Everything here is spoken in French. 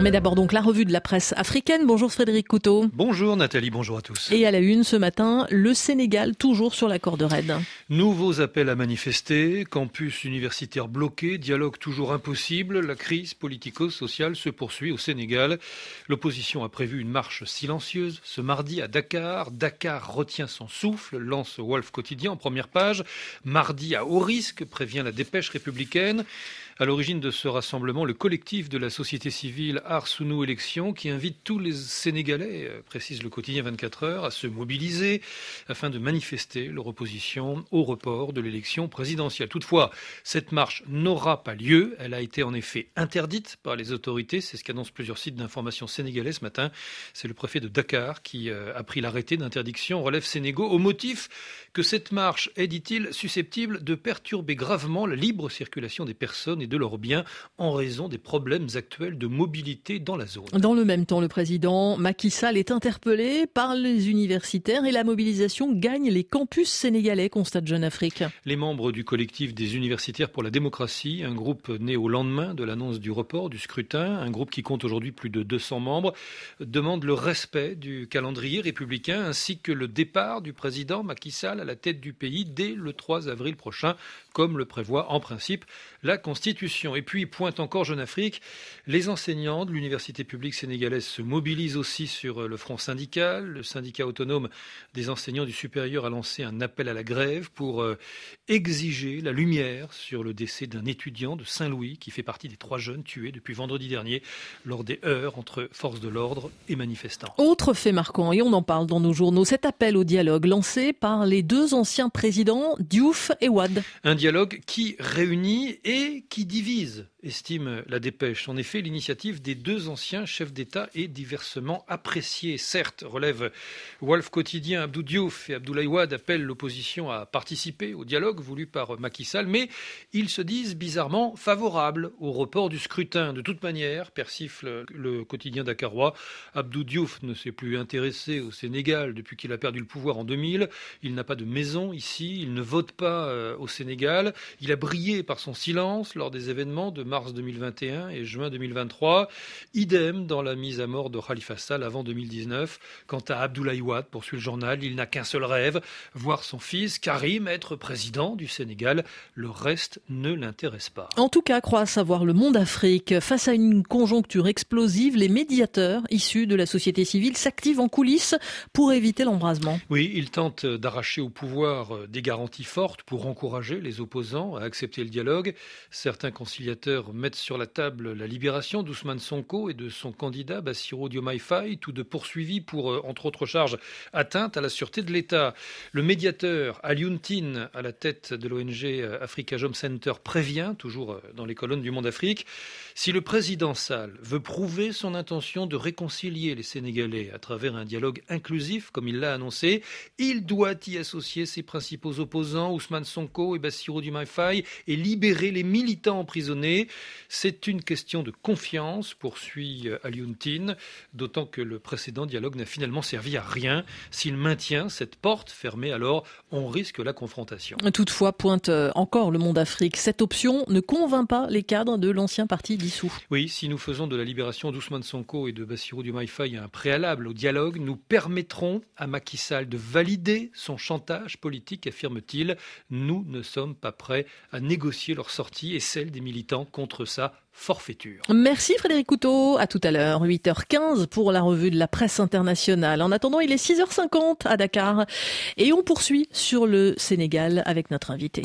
Mais d'abord donc la revue de la presse africaine. Bonjour Frédéric Couteau. Bonjour Nathalie, bonjour à tous. Et à la une ce matin, le Sénégal toujours sur la corde raide. Nouveaux appels à manifester, campus universitaire bloqué, dialogue toujours impossible, la crise politico-sociale se poursuit au Sénégal. L'opposition a prévu une marche silencieuse ce mardi à Dakar. Dakar retient son souffle, lance Wolf Quotidien en première page. Mardi à haut risque, prévient la dépêche républicaine. À l'origine de ce rassemblement, le collectif de la société civile Arsounou Élections qui invite tous les Sénégalais, euh, précise le quotidien 24 heures, à se mobiliser afin de manifester leur opposition au report de l'élection présidentielle. Toutefois, cette marche n'aura pas lieu. Elle a été en effet interdite par les autorités. C'est ce qu'annoncent plusieurs sites d'information sénégalais ce matin. C'est le préfet de Dakar qui euh, a pris l'arrêté d'interdiction relève Sénégaux au motif que cette marche est, dit-il, susceptible de perturber gravement la libre circulation des personnes et de leurs biens en raison des problèmes actuels de mobilité dans la zone. Dans le même temps, le président Macky Sall est interpellé par les universitaires et la mobilisation gagne les campus sénégalais, constate Jeune Afrique. Les membres du collectif des universitaires pour la démocratie, un groupe né au lendemain de l'annonce du report du scrutin, un groupe qui compte aujourd'hui plus de 200 membres, demande le respect du calendrier républicain ainsi que le départ du président Macky Sall à la tête du pays dès le 3 avril prochain, comme le prévoit en principe la Constitution. Et puis, pointe encore Jeune Afrique, les enseignants de l'université publique sénégalaise se mobilisent aussi sur euh, le front syndical. Le syndicat autonome des enseignants du supérieur a lancé un appel à la grève pour euh, exiger la lumière sur le décès d'un étudiant de Saint-Louis qui fait partie des trois jeunes tués depuis vendredi dernier lors des heurts entre forces de l'ordre et manifestants. Autre fait marquant, et on en parle dans nos journaux, cet appel au dialogue lancé par les deux anciens présidents Diouf et Wad. Un dialogue qui réunit et qui divise, estime la dépêche. En effet, l'initiative des deux anciens chefs d'État est diversement appréciée. Certes, relève Wolf Quotidien, Abdou Diouf et Abdoulaye Wade appellent l'opposition à participer au dialogue voulu par Macky Sall, mais ils se disent bizarrement favorables au report du scrutin. De toute manière, persifle le quotidien dakarois, Abdou Diouf ne s'est plus intéressé au Sénégal depuis qu'il a perdu le pouvoir en 2000. Il n'a pas de maison ici, il ne vote pas euh, au Sénégal. Il a brillé par son silence lors des événements de mars 2021 et juin 2023. Idem dans la mise à mort de Khalifa Sall avant 2019. Quant à Abdoulaye Wade, poursuit le journal, il n'a qu'un seul rêve, voir son fils Karim être président du Sénégal. Le reste ne l'intéresse pas. En tout cas, croit savoir le monde Afrique. Face à une conjoncture explosive, les médiateurs issus de la société civile s'activent en coulisses pour éviter l'embrasement. Oui, ils tentent d'arracher au pouvoir des garanties fortes pour encourager les opposants à accepter le dialogue. Certains conciliateurs mettent sur la table la libération d'Ousmane Sonko et de son candidat Bassirou Diomaye Faye, tous deux poursuivis pour, euh, entre autres charges, atteinte à la sûreté de l'État. Le médiateur Alioune à la tête de l'ONG euh, Africa Jom Center, prévient, toujours euh, dans les colonnes du Monde Afrique, si le président Sall veut prouver son intention de réconcilier les Sénégalais à travers un dialogue inclusif, comme il l'a annoncé, il doit y associer ses principaux opposants, Ousmane Sonko et Bassirou Diomaye Faye, et libérer les militants emprisonnés. C'est une question de confiance, poursuit euh, Alioune d'autant que le précédent dialogue n'a finalement servi à rien. S'il maintient cette porte fermée, alors on risque la confrontation. Toutefois, pointe euh, encore le monde Afrique, cette option ne convainc pas les cadres de l'ancien parti dissous. Oui, si nous faisons de la libération d'Ousmane Sonko et de Bassirou Diomaye un préalable au dialogue, nous permettrons à Macky Sall de valider son chantage politique, affirme-t-il. Nous ne sommes pas prêts à négocier leur sortie et des militants contre sa forfaiture. Merci Frédéric Couteau. À tout à l'heure, 8h15 pour la revue de la presse internationale. En attendant, il est 6h50 à Dakar et on poursuit sur le Sénégal avec notre invité.